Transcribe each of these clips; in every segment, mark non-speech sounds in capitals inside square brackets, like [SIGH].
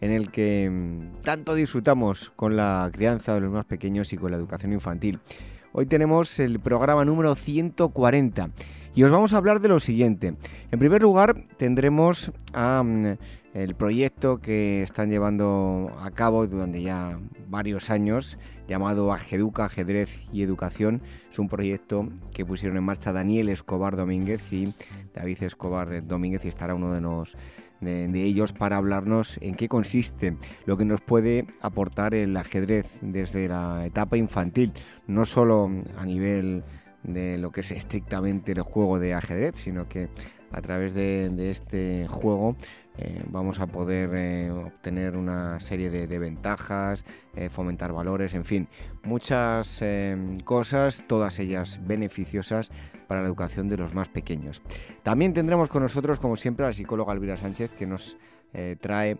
en el que mm, tanto disfrutamos con la crianza de los más pequeños y con la educación infantil. Hoy tenemos el programa número 140 y os vamos a hablar de lo siguiente. En primer lugar, tendremos mm, el proyecto que están llevando a cabo durante ya varios años, llamado Ageduca, Ajedrez y Educación. Es un proyecto que pusieron en marcha Daniel Escobar Domínguez y David Escobar Domínguez y estará uno de los de, ellos para hablarnos en qué consiste lo que nos puede aportar el ajedrez desde la etapa infantil, no solo a nivel de lo que es estrictamente el juego de ajedrez, sino que a través de, este juego eh, vamos a poder eh, obtener una serie de, ventajas, eh, fomentar valores, en fin, muchas cosas, todas ellas beneficiosas para la educación de los más pequeños. También tendremos con nosotros, como siempre, a la psicóloga Elvira Sánchez, que nos trae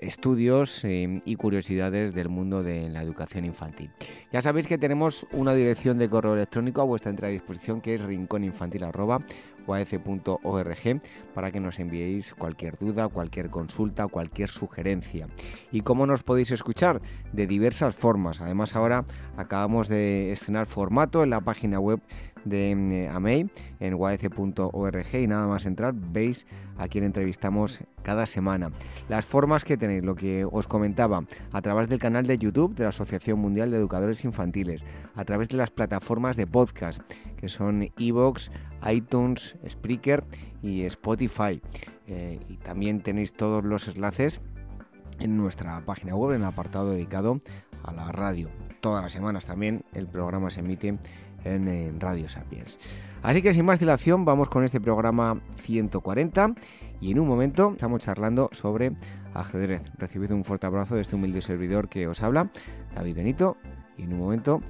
estudios y curiosidades del mundo de la educación infantil. Ya sabéis que tenemos una dirección de correo electrónico a vuestra entera disposición que es para que nos enviéis cualquier duda, cualquier consulta, cualquier sugerencia. ¿Y cómo nos podéis escuchar? De diversas formas. Además ahora acabamos de estrenar formato en la página web de eh, AMEI en uac.org y nada más entrar veis a quien entrevistamos cada semana. Las formas que tenéis, lo que os comentaba, a través del canal de YouTube de la Asociación Mundial de Educadores Infantiles, a través de las plataformas de podcast que son Evox, iTunes, Spreaker y Spotify. Eh, y también tenéis todos los enlaces en nuestra página web, en el apartado dedicado a la radio. Todas las semanas también el programa se emite en, Radio Sapiens. Así que sin más dilación vamos con este programa 140 y en un momento estamos charlando sobre ajedrez. Recibid un fuerte abrazo de este humilde servidor que os habla, David Benito, y en un momento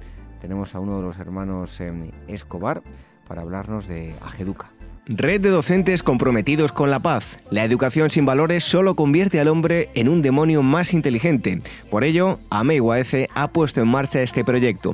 tenemos a uno de los hermanos Escobar para hablarnos de Ajeduca. Red de docentes comprometidos con la paz. La educación sin valores solo convierte al hombre en un demonio más inteligente. Por ello, AME ha puesto en marcha este proyecto.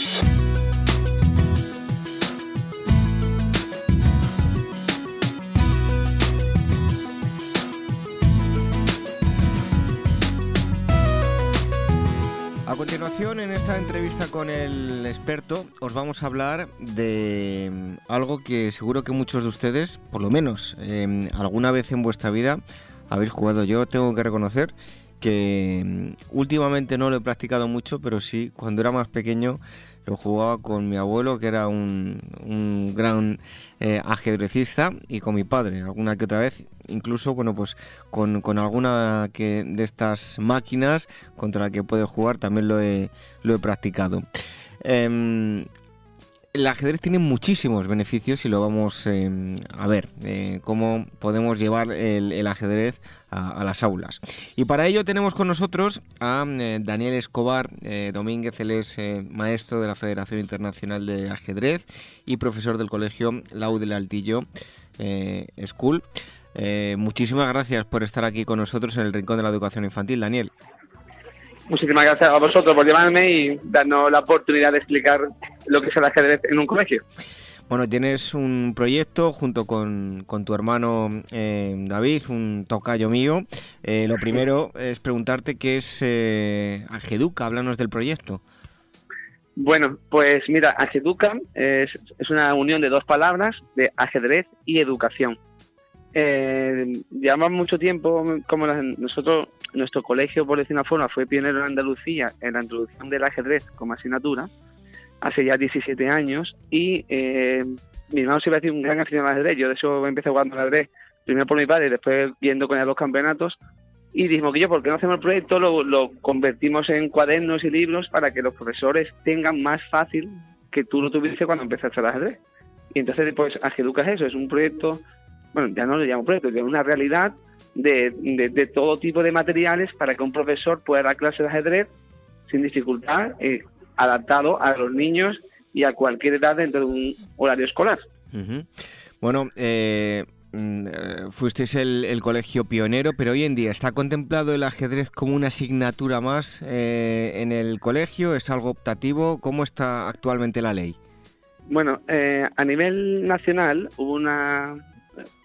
Esta entrevista con el experto, os vamos a hablar de mm, algo que seguro que muchos de ustedes, por lo menos em, alguna vez en vuestra vida, habéis jugado. Yo tengo que reconocer que mm, últimamente no lo he practicado mucho, pero sí, cuando era más pequeño lo jugaba con mi abuelo, que era un, gran eh, ajedrecista, y con mi padre, alguna que otra vez, incluso, bueno, pues con, alguna que, de estas máquinas contra la que puede jugar también lo he, lo he practicado. Em, el ajedrez tiene muchísimos beneficios y lo vamos em, a ver, eh, cómo podemos llevar el, ajedrez a, las aulas. Y para ello tenemos con nosotros a eh, Daniel Escobar eh, Domínguez, él es maestro de la Federación Internacional de Ajedrez y profesor del colegio Lau del Altillo School. muchísimas gracias por estar aquí con nosotros en el Rincón de la Educación Infantil, Daniel. Muchísimas gracias a vosotros por llamarme y darnos la oportunidad de explicar lo que es el ajedrez en un colegio. Bueno, tienes un proyecto junto con, tu hermano eh, David, un tocayo mío. Eh, lo primero es preguntarte qué es eh, háblanos del proyecto. Bueno, pues mira, Ageduca es, es una unión de dos palabras, de ajedrez y educación. Eh, llevamos mucho tiempo, como nosotros, nuestro colegio, por decir una forma, fue pionero en Andalucía en la introducción del ajedrez como asignatura, hace ya 17 años, y eh, mi hermano se iba a decir un gran aficionado al ajedrez, yo de hecho empecé jugando al ajedrez, primero por mi padre después viendo con él los campeonatos, y dijimos que yo, ¿por qué no hacemos el proyecto? Lo, lo convertimos en cuadernos y libros para que los profesores tengan más fácil que tú lo tuviste cuando empezaste al ajedrez. Y entonces, pues, Ageduca es eso, es un proyecto bueno, ya no lo llamo proyecto, es una realidad de, de, todo tipo de materiales para que un profesor pueda dar clases de ajedrez sin dificultad, eh, adaptado a los niños y a cualquier edad dentro de un horario escolar. Bueno, eh, mm, eh, fuisteis el, colegio pionero, pero hoy en día está contemplado el ajedrez como una asignatura más en el colegio, es algo optativo, ¿cómo está actualmente la ley? Bueno, a nivel nacional hubo una,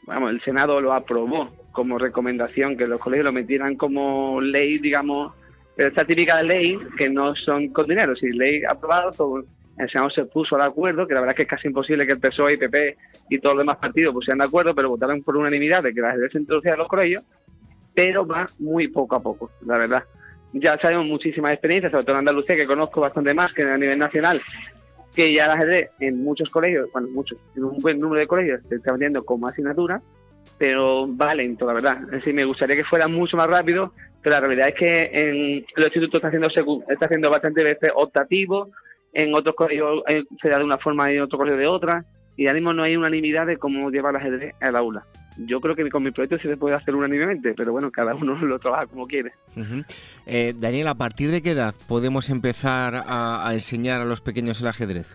vamos, el Senado lo aprobó como recomendación que los colegios lo metieran como ley, digamos, esta típica ley que no son con dinero, si ley aprobada, todo el Senado se puso de acuerdo, que la verdad es que es casi imposible que el PSOE y PP y todos los demás partidos pusieran de acuerdo, pero votaron por unanimidad de que la ajedrez se introducía en los colegios, pero va muy poco a poco, la verdad. Ya sabemos muchísimas experiencias, sobre todo en Andalucía, que conozco bastante más que a nivel nacional, que ya el ajedrez en muchos colegios, bueno, muchos, en un buen número de colegios se está vendiendo como asignatura, pero va lento, la verdad. Es me gustaría que fuera mucho más rápido, pero la realidad es que en los institutos está haciendo, está haciendo bastante veces optativo, en otros colegios eh, se da de una forma y en otros colegios de otra, y ahora mismo no hay unanimidad de cómo llevar el ajedrez al aula yo creo que con mi proyecto sí se puede hacer unánimemente, pero bueno, cada uno [LAUGHS] lo trabaja como quiere. Eh, Daniel, ¿a partir de qué edad podemos empezar a, enseñar a los pequeños el ajedrez?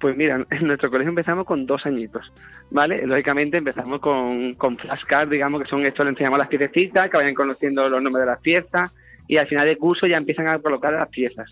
Pues mira, en nuestro colegio empezamos con dos añitos, ¿vale? Lógicamente empezamos con, con flashcards, digamos, que son esto, le enseñamos las piececitas, que vayan conociendo los nombres de las piezas, y al final del curso ya empiezan a colocar las piezas.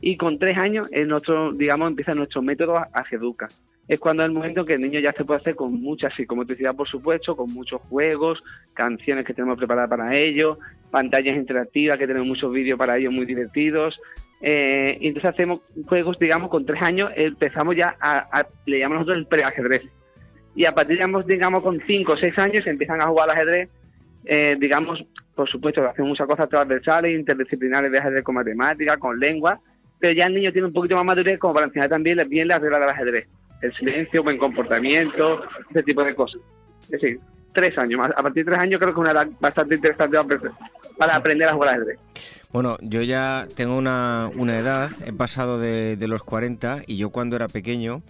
Y con tres años, es nuestro, digamos, empieza nuestro método Ageduca es cuando es el momento que el niño ya se puede hacer con mucha psicomotricidad, por supuesto, con muchos juegos, canciones que tenemos preparadas para ellos, pantallas interactivas que tenemos muchos vídeos para ellos muy divertidos. Eh, y entonces hacemos juegos, digamos, con tres años empezamos ya a, le llamamos nosotros el preajedrez. Y a partir, digamos, digamos, con cinco o seis años empiezan a jugar al ajedrez, eh, digamos, por supuesto, hacemos muchas cosas transversales, interdisciplinares de ajedrez con matemáticas, con lengua, pero ya el niño tiene un poquito más madurez como para enseñar también bien las reglas del ajedrez el silencio, buen comportamiento, ese tipo de cosas. Es decir, tres años. A partir de tres años creo que es una edad bastante interesante para aprender a jugar ajedrez. Bueno, yo ya tengo una, una edad, he pasado de, de los 40 y yo cuando era pequeño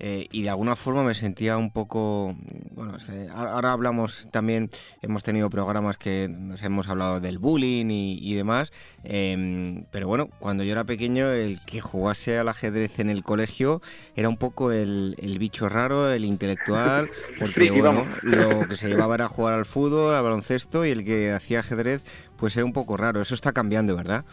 eh, y de alguna forma me sentía un poco, bueno, ahora hablamos también, hemos tenido programas que nos hemos hablado del bullying y, demás, em, pero bueno, cuando yo era pequeño el que jugase al ajedrez en el colegio era un poco el, bicho raro, el intelectual, porque bueno, lo que se llevaba era jugar al fútbol, al baloncesto y el que hacía ajedrez pues era un poco raro, eso está cambiando, ¿verdad?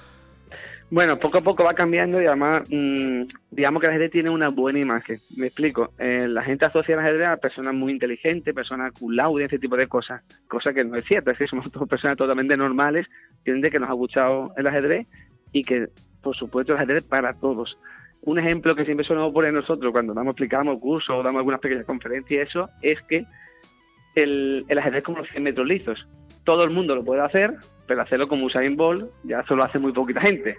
Bueno, poco a poco va cambiando y además, mm, digamos que el ajedrez tiene una buena imagen. Me explico. Eh, la gente asocia el ajedrez a personas muy inteligentes, personas con ese tipo de cosas. Cosa que no es cierto. Es que somos [LAUGHS] personas totalmente normales, gente que nos ha gustado el ajedrez y que, por supuesto, el ajedrez para todos. Un ejemplo que siempre solemos poner nosotros cuando damos, explicamos cursos o damos algunas pequeñas conferencias, eso es que el, el ajedrez como los 100 metros lisos. Todo el mundo lo puede hacer, pero hacerlo como Usain Bolt ya solo hace muy poquita gente.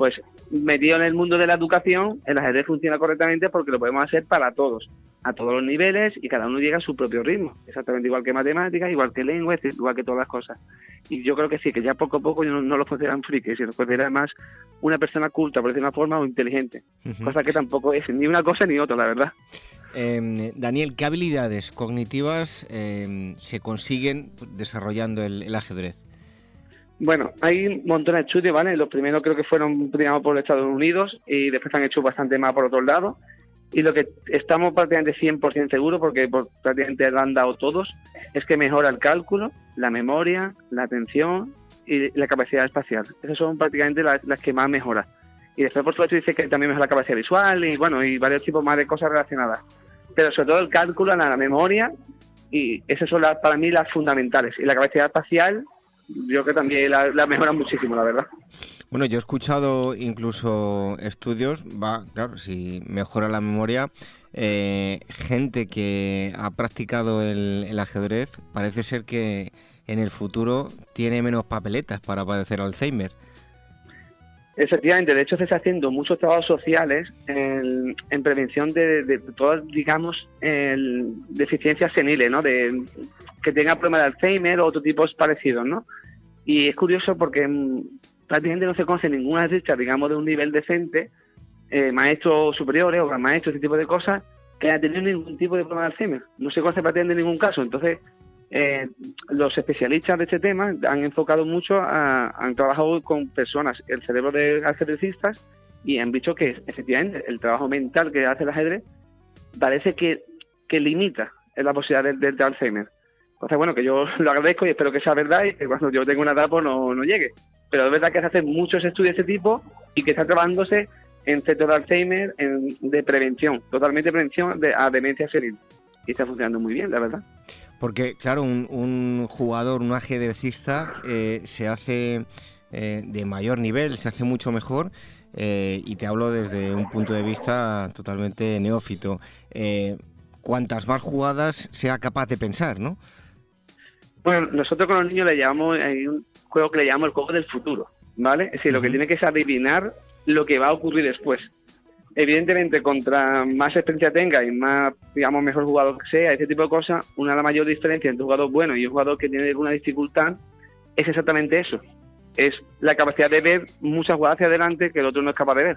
Pues metido en el mundo de la educación, el ajedrez funciona correctamente porque lo podemos hacer para todos, a todos los niveles y cada uno llega a su propio ritmo, exactamente igual que matemáticas, igual que lengua, igual que todas las cosas. Y yo creo que sí, que ya poco a poco no, no los consideran frikis, sino consideran más una persona culta, por decir una forma, o inteligente, cosa que tampoco es ni una cosa ni otra, la verdad. Em, Daniel, ¿qué habilidades cognitivas em, se consiguen desarrollando el ajedrez? Bueno, hay montones de estudios, ¿vale? Los primeros creo que fueron, digamos, por Estados Unidos y después han hecho bastante más por otros lados. Y lo que estamos prácticamente 100% seguros, porque prácticamente lo han dado todos, es que mejora el cálculo, la memoria, la atención y la capacidad espacial. Esas son prácticamente las, que más mejoran. Y después, por supuesto, dice que también mejora la capacidad visual y, bueno, y varios tipos más de cosas relacionadas. pero sobre todo el cálculo, la memoria, y esas son para mí las fundamentales. Y la capacidad espacial, yo creo que también la, la mejora muchísimo, la verdad. Bueno, yo he escuchado incluso estudios, va, claro, si mejora la memoria, eh, gente que ha practicado el, ajedrez, parece ser que en el futuro tiene menos papeletas para padecer Alzheimer. Efectivamente, de hecho se está haciendo muchos trabajos sociales en, prevención de, todas, digamos, deficiencias seniles, ¿no? De que tenga problemas de Alzheimer o otro tipos parecidos, ¿no? Y es curioso porque mm, prácticamente no se conoce ninguna dicha, digamos, de un nivel decente, eh, maestros superiores o maestros, ese tipo de cosas, que haya tenido ningún tipo de problema de Alzheimer. No se conoce prácticamente ningún caso. Entonces, eh, los especialistas de este tema han enfocado mucho, a, han trabajado con personas, el cerebro de ajedrecistas, y han dicho que efectivamente el trabajo mental que hace el ajedrez parece que, que limita la posibilidad del, del Alzheimer. Entonces, bueno, que yo lo agradezco y espero que sea verdad y que cuando yo tenga una edad pues no, no llegue pero es verdad que se hacen muchos estudios de ese tipo y que está trabajándose en centros de Alzheimer de prevención, totalmente prevención de, a demencia senil. Y está funcionando muy bien, la verdad. Porque, claro, un, jugador, un ajedrecista, eh, se hace eh, de mayor nivel, se hace mucho mejor. Eh, y te hablo desde un punto de vista totalmente neófito. cuantas más jugadas sea capaz de pensar, ¿no? Bueno, nosotros con los niños le llamamos, hay un juego que le llamamos el juego del futuro, ¿vale? Es decir, lo que tiene que es adivinar lo que va a ocurrir después. Evidentemente, contra más experiencia tenga y más, digamos, mejor jugador que sea, ese tipo de cosas, una de las mayores diferencias entre un jugador bueno y un jugador que tiene alguna dificultad es exactamente eso. Es la capacidad de ver muchas jugadas hacia adelante que el otro no es capaz de ver.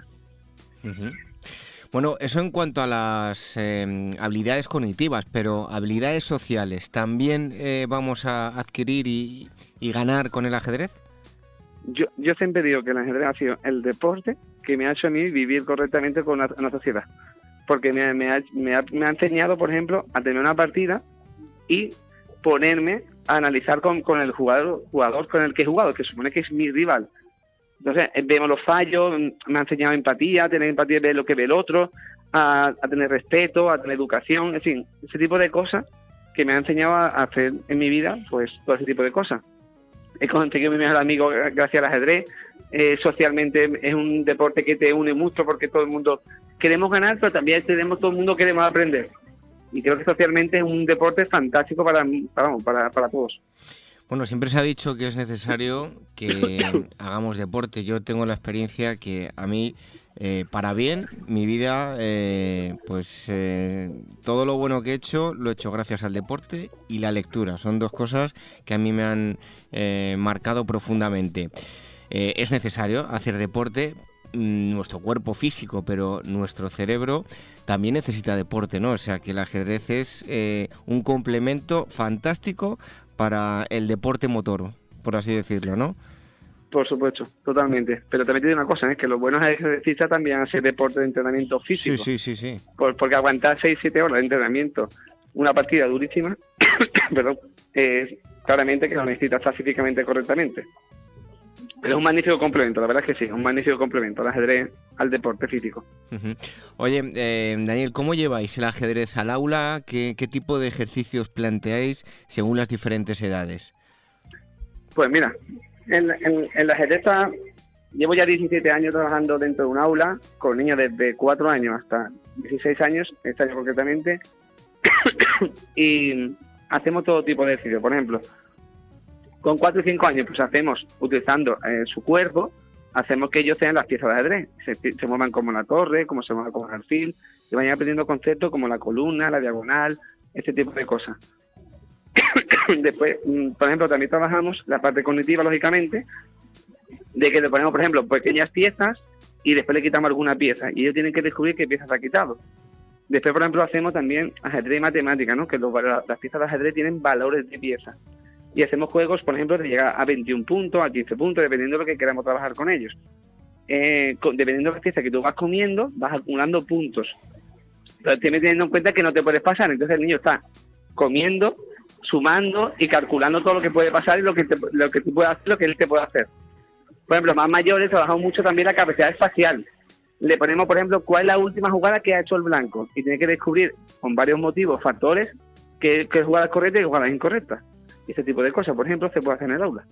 Bueno, eso en cuanto a las em, habilidades cognitivas, pero habilidades sociales, ¿también eh, vamos a adquirir y, ganar con el ajedrez? Yo, yo siempre digo que el ajedrez ha sido el deporte que me ha hecho a mí vivir correctamente con una, sociedad. Porque me, me, ha, me, ha, enseñado, por ejemplo, a tener una partida y ponerme a analizar con, con el jugador, jugador con el que he jugado, que supone que es mi rival entonces, eh, vemos los fallos, mm, me ha enseñado empatía, a tener empatía ver lo que ve el otro, a, tener respeto, a tener educación, en fin, ese tipo de cosas que me ha enseñado a hacer en mi vida, pues todo ese tipo de cosas. He conseguido mi mejor amigo gracias al ajedrez. Eh, socialmente es un deporte que te une mucho porque todo el mundo queremos ganar, pero también tenemos todo el mundo queremos aprender. Y creo que socialmente es un deporte fantástico para, para, para, para todos. Bueno, siempre se ha dicho que es necesario que [COUGHS] hagamos deporte. Yo tengo la experiencia que a mí, eh, para bien, mi vida, eh, pues eh, todo lo bueno que he hecho lo he hecho gracias al deporte y la lectura. Son dos cosas que a mí me han marcado profundamente. es necesario hacer deporte, mm, nuestro cuerpo físico, pero nuestro cerebro también necesita deporte, ¿no? O sea que el ajedrez es un complemento fantástico para el deporte motor, por así decirlo, ¿no? Por supuesto, totalmente. Pero también tiene una cosa, es que los buenos ejercistas también hacen deporte de entrenamiento físico. Sí, sí, sí, sí. porque aguantar 6-7 horas de entrenamiento, una partida durísima, [COUGHS] perdón, es claramente que lo necesita estar físicamente correctamente. Pero es un magnífico complemento, la verdad es que sí, un magnífico complemento al ajedrez, al deporte físico. Oye, eh, Daniel, ¿cómo lleváis el ajedrez al aula? ¿Qué, tipo de ejercicios planteáis según las diferentes edades? Pues mira, en, en, la ajedrez llevo ya 17 años trabajando dentro de un aula con niños desde 4 años hasta 16 años, este año concretamente, [COUGHS] y hacemos todo tipo de ejercicios. Por ejemplo, con 4 y 5 años, pues hacemos, utilizando eh, su cuerpo, hacemos que ellos sean las piezas de ajedrez, se, muevan como la torre, como se muevan como el alfil, y vayan aprendiendo conceptos como la columna, la diagonal, este tipo de cosas. [COUGHS] Después, mm, por ejemplo, también trabajamos la parte cognitiva, lógicamente, de que le ponemos, por ejemplo, pequeñas piezas y después le quitamos alguna pieza, y ellos tienen que descubrir qué piezas ha quitado. Después, por ejemplo, hacemos también ajedrez y matemática, ¿no? que las piezas de ajedrez tienen valores de piezas y hacemos juegos, por ejemplo, de llegar a 21 puntos, a 15 puntos, dependiendo de lo que queramos trabajar con ellos. Eh, dependiendo de la pieza que tú vas comiendo, vas acumulando puntos. Pero tienes teniendo en cuenta que no te puedes pasar, entonces el niño está comiendo, sumando y calculando todo lo que puede pasar y lo que, lo que tú puedes hacer, lo que él te puede hacer. Por ejemplo, más mayores trabajamos mucho también la capacidad espacial. le ponemos, por ejemplo, cuál es la última jugada que ha hecho el blanco y tiene que descubrir con varios motivos, factores, qué, qué jugada es correcta y qué jugada es incorrecta. Ese tipo de cosas, por ejemplo, se puede hacer en el aula.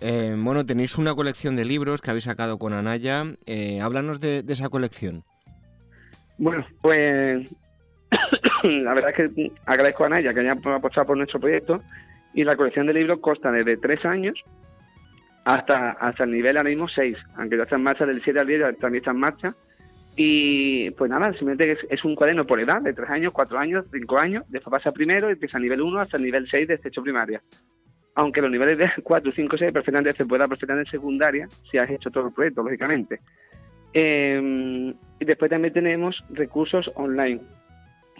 Eh, bueno, tenéis una colección de libros que habéis sacado con Anaya. Eh, háblanos de, esa colección. Bueno, pues [COUGHS] la verdad es que agradezco a Anaya que haya apostado por nuestro proyecto y la colección de libros consta desde tres años hasta, hasta el nivel ahora mismo 6, aunque ya está en marcha del 7 al 10, también está en marcha. Y pues nada, simplemente es, es un cuaderno por edad, de 3 años, 4 años, 5 años, después pasa primero y empieza a nivel 1 hasta el nivel 6 de hecho primaria. Aunque los niveles de 4, 5, 6 perfectamente se pueda perfectamente en secundaria si has hecho todo el proyecto, lógicamente. Eh, y después también tenemos recursos online.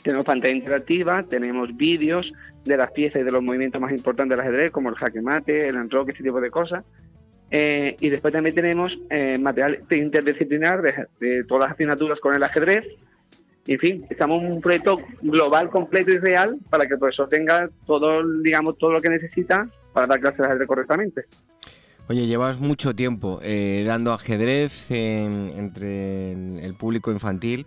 Tenemos pantalla interactiva, tenemos vídeos de las piezas y de los movimientos más importantes del ajedrez, como el jaque mate, el enroque, ese tipo de cosas. Eh, y después también tenemos eh, material interdisciplinar de, todas las asignaturas con el ajedrez. en fin, estamos en un proyecto global, completo y real para que el profesor tenga todo, digamos, todo lo que necesita para dar clases de ajedrez correctamente. Oye, llevas mucho tiempo eh, dando ajedrez entre el público infantil.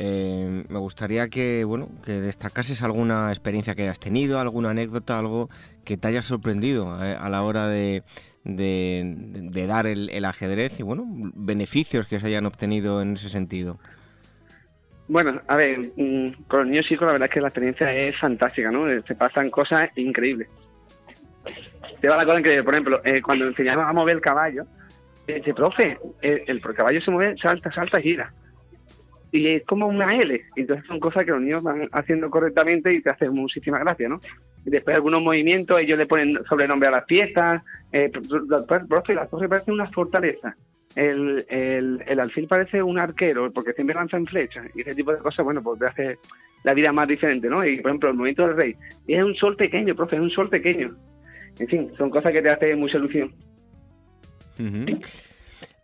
me gustaría que, bueno, que destacases alguna experiencia que hayas tenido, alguna anécdota, algo que te haya sorprendido a la hora de, de, dar el, ajedrez y bueno, beneficios que se hayan obtenido en ese sentido. Bueno, a ver, mm, con los niños chicos la verdad es que la experiencia es fantástica, ¿no? Se pasan cosas increíbles. Te va la cosa increíble, por ejemplo, eh, cuando enseñamos a mover el caballo, dice, profe, el, el, caballo se mueve, salta, salta, gira. Y es como una L. Entonces son cosas que los niños van haciendo correctamente y te hacen muchísima gracia, ¿no? después algunos movimientos, ellos le ponen sobrenombre a las piezas. Eh, profe, la torre parece una fortaleza. El, el, el, alfil parece un arquero, porque siempre lanza en flecha. Y ese tipo de cosas, bueno, pues te hace la vida más diferente, ¿no? Y, por ejemplo, el movimiento del rey. Y es un sol pequeño, profe, es un sol pequeño. En fin, son cosas que te hacen mucha ilusión.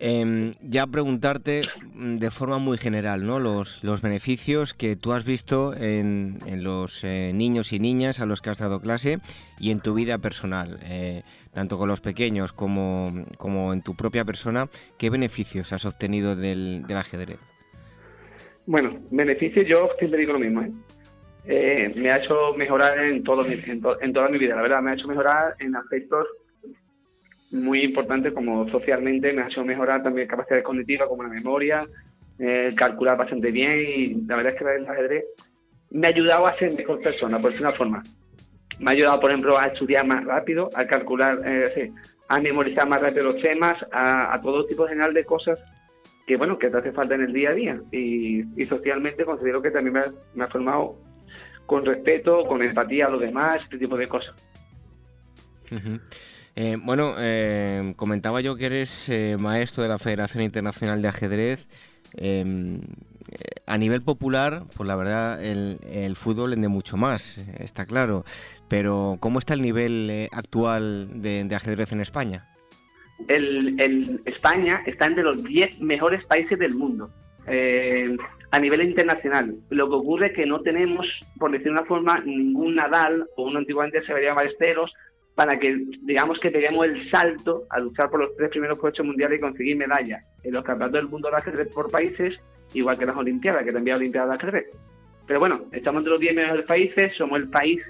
Em, ya preguntarte mm, de forma muy general, ¿no? Los, los beneficios que tú has visto en, los eh, niños y niñas a los que has dado clase y en tu vida personal, eh, tanto con los pequeños como, como, en tu propia persona, ¿qué beneficios has obtenido del, del ajedrez? Bueno, beneficios yo siempre digo lo mismo, ¿eh? eh me ha hecho mejorar en, todo en, en toda mi vida, la verdad, me ha hecho mejorar en aspectos muy importante como socialmente me ha hecho mejorar también capacidades cognitivas como la memoria, eh, calcular bastante bien y la verdad es que el ajedrez me ha ayudado a ser mejor persona, por decir una forma. Me ha ayudado, por ejemplo, a estudiar más rápido, a calcular, eh, a memorizar más rápido los temas, a, todo tipo general de cosas que, bueno, que te hace falta en el día a día. Y, socialmente considero que también me ha, formado con respeto, con empatía a los demás, este tipo de cosas. Eh, bueno, eh, comentaba yo que eres eh, maestro de la Federación Internacional de Ajedrez. Em, a nivel popular, pues la verdad, el, fútbol vende mucho más, está claro. Pero, ¿cómo está el nivel actual de, ajedrez en España? El, España está entre los 10 mejores países del mundo a nivel internacional. Lo que ocurre es que no tenemos, por decir una forma, ningún Nadal o uno antiguamente se vería Ballesteros para que, digamos, que peguemos el salto a luchar por los tres primeros puestos mundiales y conseguir medallas en los campeonatos del mundo de ajedrez por países, igual que las Olimpiadas, que también Olimpiadas de ajedrez. Pero bueno, estamos entre los 10 mejores países, somos el país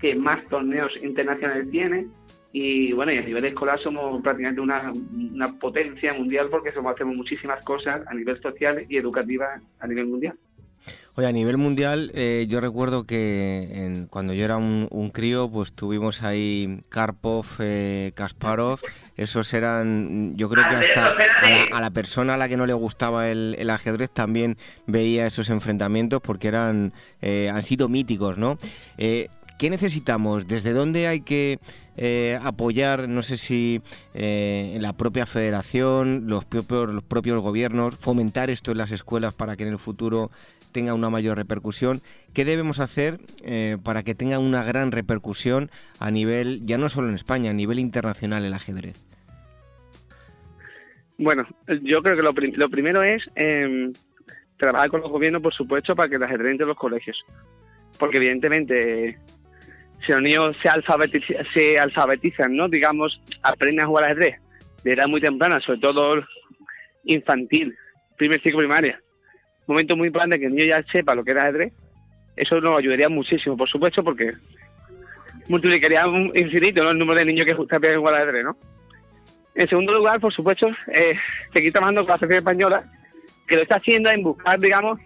que más torneos internacionales tiene y bueno, y a nivel escolar somos prácticamente una, una potencia mundial porque somos, hacemos muchísimas cosas a nivel social y educativa a nivel mundial. Oye, a nivel mundial, eh, yo recuerdo que cuando yo era un, crío, pues tuvimos ahí Karpov, eh, Kasparov, esos eran, yo creo que hasta a la, persona a la que no le gustaba el, ajedrez también veía esos enfrentamientos porque eran, eh, han sido míticos, ¿no? ¿Qué necesitamos? ¿Desde dónde hay que apoyar, no sé si en la propia federación, los propios, los propios gobiernos, fomentar esto en las escuelas para que en el futuro tenga una mayor repercusión. ¿Qué debemos hacer eh, para que tenga una gran repercusión a nivel, ya no solo en España, a nivel internacional el ajedrez? Bueno, yo creo que lo, primero es em, trabajar con los gobiernos, por supuesto, para que el ajedrez entre los colegios. Porque evidentemente, si los niños se, alfabetizan, se alfabetizan, ¿no? Digamos, aprenden a jugar ajedrez de edad muy temprana, sobre todo infantil, primer ciclo primaria. Momento muy importante que el niño ya sepa lo que era ajedrez. Eso nos ayudaría muchísimo, por supuesto, porque multiplicaría un infinito el número de niños que también jugar al ajedrez, ¿no? En segundo lugar, por supuesto, eh, seguir trabajando con la Selección Española, que lo está haciendo en buscar, digamos,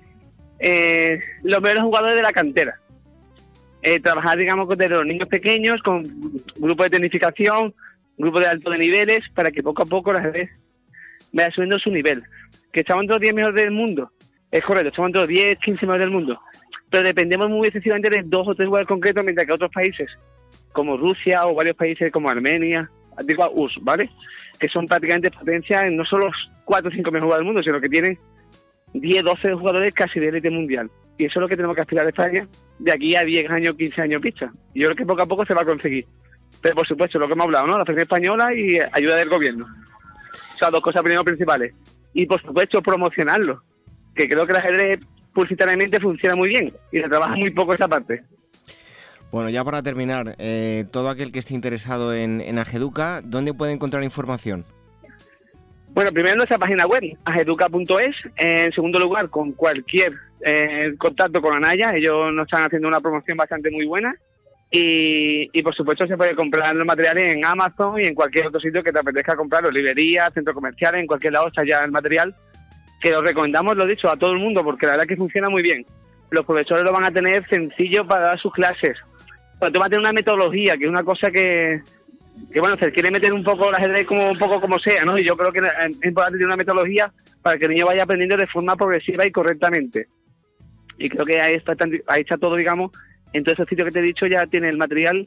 eh, los mejores jugadores de la cantera. Eh, trabajar, digamos, desde los niños pequeños, con grupos de tecnificación, grupos de alto de niveles, para que poco a poco la ajedrez vaya subiendo su nivel. Que estamos entre los 10 mejores del mundo, es correcto, estamos entre los 10, 15 mejores del mundo, pero dependemos muy excesivamente de dos o tres jugadores concretos, mientras que otros países, como Rusia o varios países como Armenia, digo US, ¿vale? Que son prácticamente potencias en no solo los 4 o 5 mejores jugadores del mundo, sino que tienen 10, 12 jugadores casi de élite mundial. Y eso es lo que tenemos que aspirar a España de aquí a 10 años, 15 años pista. Y yo creo que poco a poco se va a conseguir. Pero por supuesto, lo que hemos hablado, ¿no? La Federación Española y ayuda del gobierno. O sea, dos cosas primero principales. Y por supuesto, promocionarlo. Que creo que la ajedrez publicitariamente funciona muy bien y se trabaja muy poco esa parte. Bueno, ya para terminar, eh, todo aquel que esté interesado en, en Ageduca, ¿dónde puede encontrar información? Bueno, primero en nuestra página web, ageduca.es. En segundo lugar, con cualquier eh, contacto con Anaya. Ellos nos están haciendo una promoción bastante muy buena. Y, y, por supuesto se puede comprar los materiales en Amazon y en cualquier otro sitio que te apetezca comprarlo, librerías, centros comerciales, en cualquier lado está ya el material, que lo recomendamos, lo dicho, a todo el mundo, porque la verdad que funciona muy bien. Los profesores lo van a tener sencillo para dar sus clases. Pero tú vas a tener una metodología, que es una cosa que, que bueno, se quiere meter un poco la ajedrez como un poco como sea, ¿no? Y yo creo que es importante tener una metodología para que el niño vaya aprendiendo de forma progresiva y correctamente. Y creo que ahí está, ahí está todo, digamos, en todos esos sitios que te he dicho ya tiene el material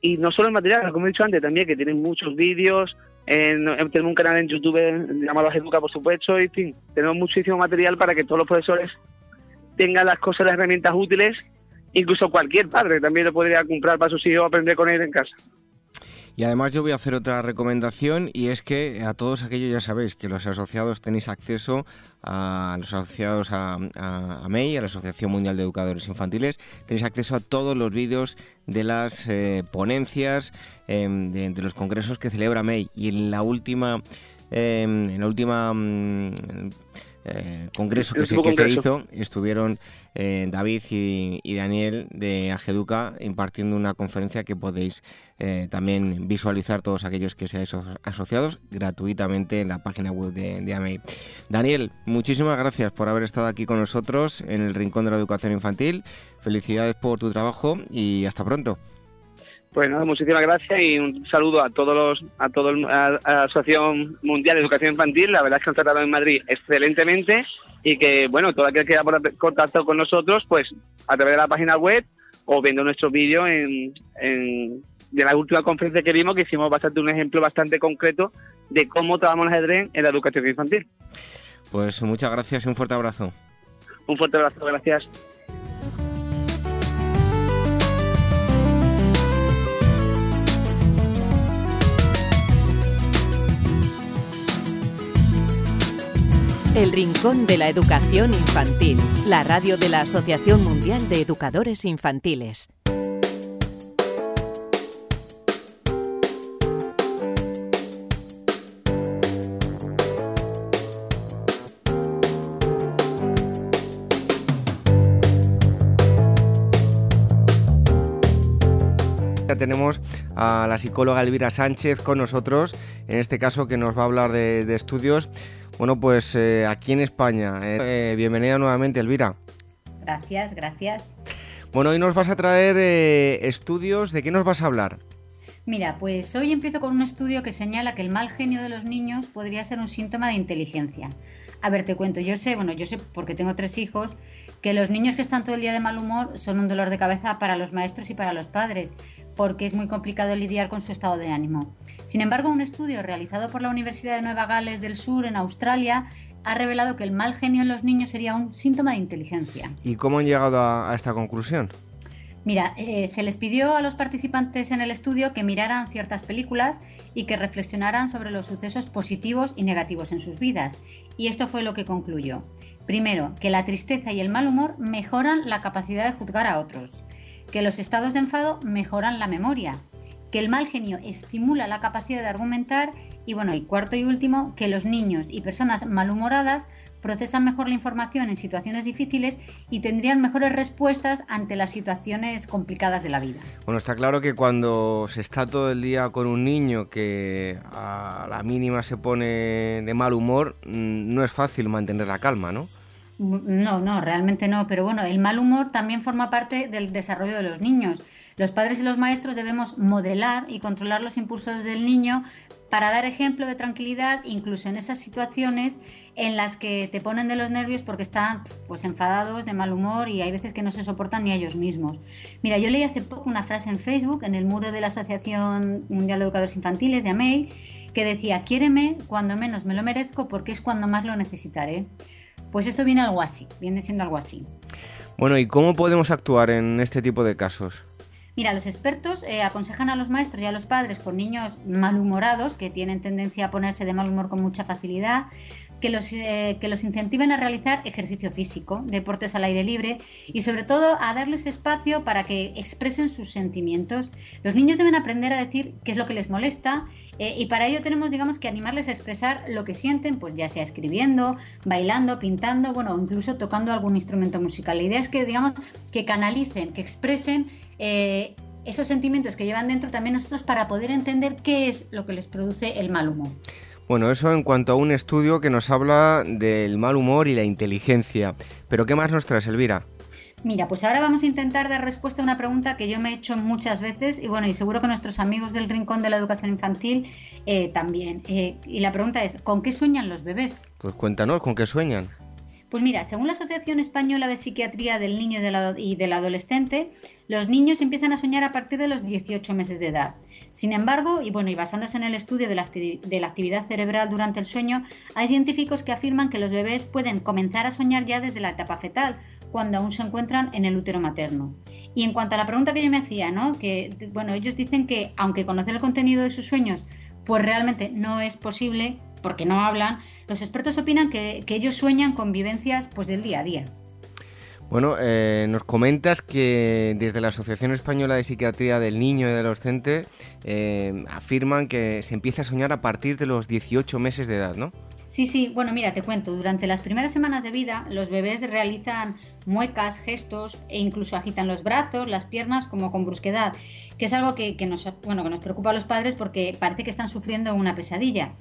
y no solo el material, como he dicho antes también, que tienen muchos vídeos, en, tenemos un canal en YouTube llamado Educa, por supuesto, y fin, tenemos muchísimo material para que todos los profesores tengan las cosas, las herramientas útiles, incluso cualquier padre también lo podría comprar para sus hijos aprender con él en casa. Y además yo voy a hacer otra recomendación y es que a todos aquellos ya sabéis que los asociados tenéis acceso a los asociados a, a, MEI, a la Asociación Mundial de Educadores Infantiles, tenéis acceso a todos los vídeos de las eh, ponencias, eh, de, los congresos que celebra MEI. Y en la última, eh, en la última mm, eh, congreso que, se, que se, hizo, estuvieron eh, David y, y, Daniel de Ageduca impartiendo una conferencia que podéis eh, también visualizar todos aquellos que seáis asociados gratuitamente en la página web de, de AMEI. Daniel, muchísimas gracias por haber estado aquí con nosotros en el Rincón de la Educación Infantil. Felicidades por tu trabajo y hasta pronto. Pues nada, muchísimas gracias y un saludo a todos los, a toda la Asociación Mundial de Educación Infantil. La verdad es que han tratado en Madrid excelentemente y que, bueno, todo aquel que quiera por contacto con nosotros, pues a través de la página web o viendo nuestros vídeos en, en, de la última conferencia que vimos, que hicimos bastante un ejemplo bastante concreto de cómo trabajamos el ajedrez en la educación infantil. Pues muchas gracias y un fuerte abrazo. Un fuerte abrazo, gracias. El Rincón de la Educación Infantil, la radio de la Asociación Mundial de Educadores Infantiles. tenemos a la psicóloga Elvira Sánchez con nosotros, en este caso que nos va a hablar de estudios bueno, pues eh, aquí en España. Eh, bienvenida nuevamente, Elvira. Gracias, gracias. Bueno, hoy nos vas a traer eh, estudios. ¿De qué nos vas a hablar? Mira, pues hoy empiezo con un estudio que señala que el mal genio de los niños podría ser un síntoma de inteligencia. A ver, te cuento, yo sé, bueno, yo sé porque tengo tres hijos, que los niños que están todo el día de mal humor son un dolor de cabeza para los maestros y para los padres porque es muy complicado lidiar con su estado de ánimo. Sin embargo, un estudio realizado por la Universidad de Nueva Gales del Sur en Australia ha revelado que el mal genio en los niños sería un síntoma de inteligencia. ¿Y cómo han llegado a, a esta conclusión? Mira, eh, se les pidió a los participantes en el estudio que miraran ciertas películas y que reflexionaran sobre los sucesos positivos y negativos en sus vidas. Y esto fue lo que concluyó. Primero, que la tristeza y el mal humor mejoran la capacidad de juzgar a otros que los estados de enfado mejoran la memoria, que el mal genio estimula la capacidad de argumentar y bueno, y cuarto y último, que los niños y personas malhumoradas procesan mejor la información en situaciones difíciles y tendrían mejores respuestas ante las situaciones complicadas de la vida. Bueno, está claro que cuando se está todo el día con un niño que a la mínima se pone de mal humor, mm, no es fácil mantener la calma, ¿no? No, no, realmente no, pero bueno, el mal humor también forma parte del desarrollo de los niños. Los padres y los maestros debemos modelar y controlar los impulsos del niño para dar ejemplo de tranquilidad, incluso en esas situaciones en las que te ponen de los nervios porque están pues enfadados, de mal humor y hay veces que no se soportan ni ellos mismos. Mira, yo leí hace poco una frase en Facebook, en el muro de la Asociación Mundial de Educadores Infantiles, de AMEI, que decía, quiéreme cuando menos me lo merezco porque es cuando más lo necesitaré. Pues esto viene algo así, viene siendo algo así. Bueno, ¿y cómo podemos actuar en este tipo de casos? Mira, los expertos eh, aconsejan a los maestros y a los padres con niños malhumorados, que tienen tendencia a ponerse de mal humor con mucha facilidad, que los, eh, que los incentiven a realizar ejercicio físico, deportes al aire libre y sobre todo a darles espacio para que expresen sus sentimientos. Los niños deben aprender a decir qué es lo que les molesta eh, y para ello tenemos, digamos, que animarles a expresar lo que sienten, pues ya sea escribiendo, bailando, pintando, bueno, incluso tocando algún instrumento musical. La idea es que, digamos, que canalicen, que expresen eh, esos sentimientos que llevan dentro también nosotros para poder entender qué es lo que les produce el mal humor. Bueno, eso en cuanto a un estudio que nos habla del mal humor y la inteligencia. Pero ¿qué más nos traes, Elvira? Mira, pues ahora vamos a intentar dar respuesta a una pregunta que yo me he hecho muchas veces y bueno, y seguro que nuestros amigos del Rincón de la Educación Infantil eh, también. Eh, y la pregunta es, ¿con qué sueñan los bebés? Pues cuéntanos, ¿con qué sueñan? Pues mira, según la Asociación Española de Psiquiatría del Niño y del Adolescente, los niños empiezan a soñar a partir de los 18 meses de edad. Sin embargo, y bueno, y basándose en el estudio de la, de la, actividad cerebral durante el sueño, hay científicos que afirman que los bebés pueden comenzar a soñar ya desde la etapa fetal, cuando aún se encuentran en el útero materno. Y en cuanto a la pregunta que yo me hacía, ¿no? Que bueno, ellos dicen que aunque conocer el contenido de sus sueños, pues realmente no es posible, porque no hablan, los expertos opinan que, ellos sueñan con vivencias pues, del día a día. Bueno, eh, nos comentas que desde la Asociación Española de Psiquiatría del Niño y del Adolescente eh, afirman que se empieza a soñar a partir de los 18 meses de edad, ¿no? Sí, sí, bueno, mira, te cuento, durante las primeras semanas de vida los bebés realizan muecas, gestos e incluso agitan los brazos, las piernas como con brusquedad, que es algo que, nos, bueno, que nos preocupa a los padres porque parece que están sufriendo una pesadilla.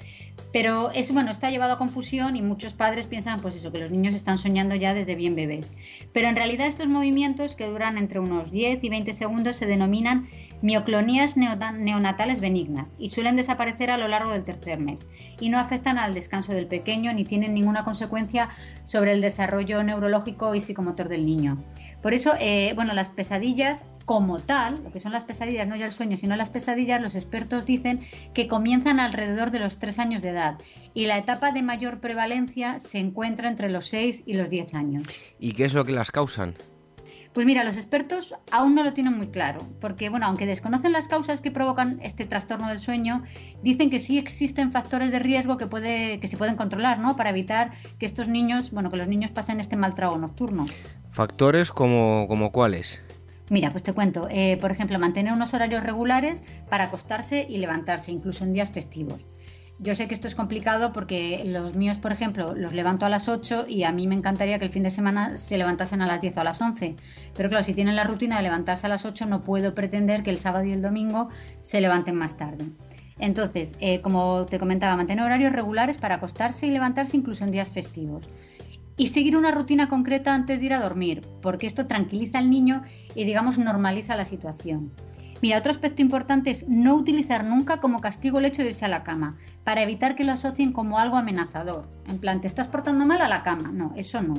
Pero es bueno, esto ha llevado a confusión y muchos padres piensan pues eso, que los niños están soñando ya desde bien bebés. Pero en realidad estos movimientos que duran entre unos 10 y 20 segundos se denominan mioclonías neonatales benignas y suelen desaparecer a lo largo del tercer mes y no afectan al descanso del pequeño ni tienen ninguna consecuencia sobre el desarrollo neurológico y psicomotor del niño. Por eso, eh, bueno, las pesadillas como tal, lo que son las pesadillas, no ya el sueño, sino las pesadillas, los expertos dicen que comienzan alrededor de los 3 años de edad y la etapa de mayor prevalencia se encuentra entre los 6 y los 10 años. ¿Y qué es lo que las causan? Pues mira, los expertos aún no lo tienen muy claro, porque bueno, aunque desconocen las causas que provocan este trastorno del sueño, dicen que sí existen factores de riesgo que, puede, que se pueden controlar, ¿no? Para evitar que estos niños, bueno, que los niños pasen este mal trago nocturno. ¿Factores como, como cuáles? Mira, pues te cuento, eh, por ejemplo, mantener unos horarios regulares para acostarse y levantarse, incluso en días festivos. Yo sé que esto es complicado porque los míos, por ejemplo, los levanto a las 8 y a mí me encantaría que el fin de semana se levantasen a las 10 o a las 11. Pero claro, si tienen la rutina de levantarse a las 8, no puedo pretender que el sábado y el domingo se levanten más tarde. Entonces, eh, como te comentaba, mantener horarios regulares para acostarse y levantarse incluso en días festivos. Y seguir una rutina concreta antes de ir a dormir, porque esto tranquiliza al niño y, digamos, normaliza la situación. Mira, otro aspecto importante es no utilizar nunca como castigo el hecho de irse a la cama, para evitar que lo asocien como algo amenazador. En plan, te estás portando mal a la cama. No, eso no.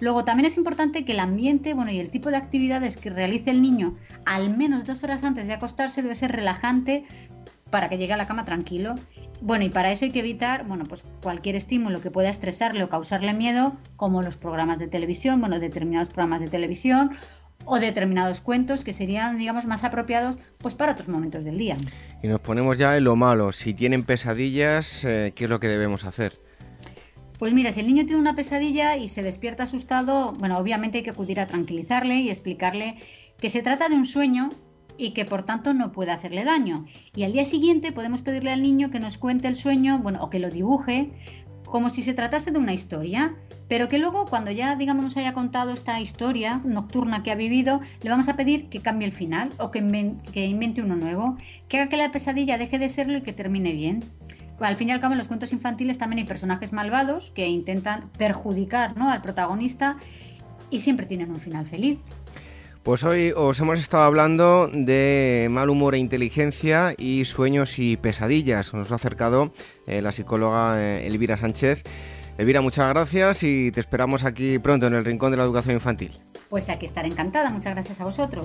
Luego también es importante que el ambiente bueno, y el tipo de actividades que realice el niño al menos dos horas antes de acostarse debe ser relajante para que llegue a la cama tranquilo. Bueno, y para eso hay que evitar bueno, pues cualquier estímulo que pueda estresarle o causarle miedo, como los programas de televisión, bueno, determinados programas de televisión o determinados cuentos que serían, digamos, más apropiados pues para otros momentos del día. Y nos ponemos ya en lo malo. Si tienen pesadillas, eh, ¿qué es lo que debemos hacer? Pues mira, si el niño tiene una pesadilla y se despierta asustado, bueno, obviamente hay que acudir a tranquilizarle y explicarle que se trata de un sueño y que por tanto no puede hacerle daño. Y al día siguiente podemos pedirle al niño que nos cuente el sueño, bueno, o que lo dibuje como si se tratase de una historia, pero que luego cuando ya digamos nos haya contado esta historia nocturna que ha vivido, le vamos a pedir que cambie el final o que, invente uno nuevo, que haga que la pesadilla deje de serlo y que termine bien. Al fin y al cabo, en los cuentos infantiles también hay personajes malvados que intentan perjudicar ¿no? al protagonista y siempre tienen un final feliz. Pues hoy os hemos estado hablando de mal humor e inteligencia y sueños y pesadillas. Nos lo ha acercado eh, la psicóloga eh, Elvira Sánchez. Elvira, muchas gracias y te esperamos aquí pronto en el Rincón de la Educación Infantil. Pues aquí estaré encantada. Muchas gracias a vosotros.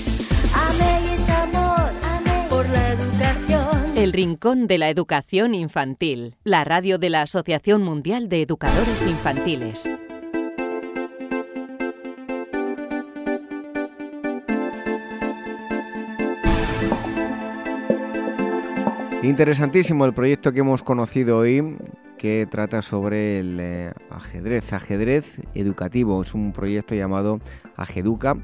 El Rincón de la Educación Infantil, la radio de la Asociación Mundial de Educadores Infantiles. Interesantísimo el proyecto que hemos conocido hoy, que trata sobre el eh, ajedrez, ajedrez educativo. Es un proyecto llamado Ageduca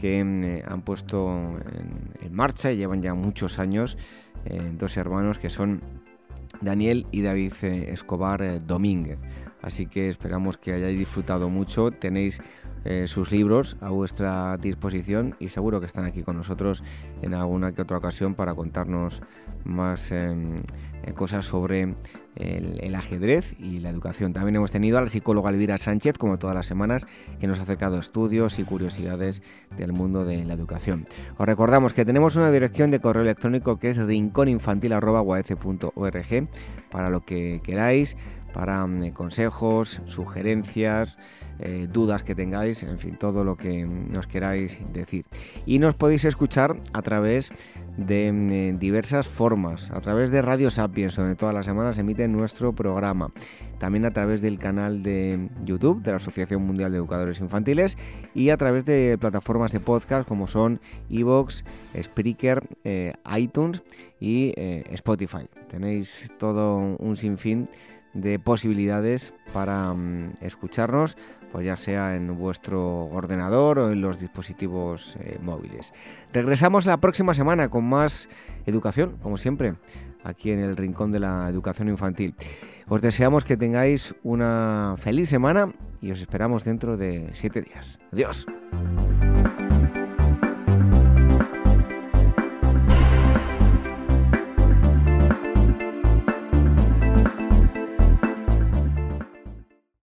que mm, eh, han puesto en, marcha y llevan ya muchos años eh, dos hermanos que son Daniel y David Escobar Domínguez. Así que esperamos que hayáis disfrutado mucho. Tenéis eh, sus libros a vuestra disposición y seguro que están aquí con nosotros en alguna que otra ocasión para contarnos más em, eh, cosas sobre el, ajedrez y la educación. También hemos tenido a la psicóloga Elvira Sánchez, como todas las semanas, que nos ha acercado estudios y curiosidades del mundo de la educación. Os recordamos que tenemos una dirección de correo electrónico que es rincóninfantil.org para lo que queráis para mm, consejos, sugerencias, eh, dudas que tengáis, en fin, todo lo que nos queráis decir. Y nos podéis escuchar a través de mm, eh, diversas formas, a través de Radio Sapiens, donde todas las semanas emite nuestro programa. También a través del canal de YouTube de la Asociación Mundial de Educadores Infantiles y a través de plataformas de podcast como son Evox, Spreaker, eh, iTunes y Spotify. Tenéis todo un sinfín de posibilidades para mm, escucharnos, pues ya sea en vuestro ordenador o en los dispositivos eh, móviles. Regresamos la próxima semana con más educación, como siempre, aquí en el Rincón de la Educación Infantil. Os deseamos que tengáis una feliz semana y os esperamos dentro de siete días. Adiós.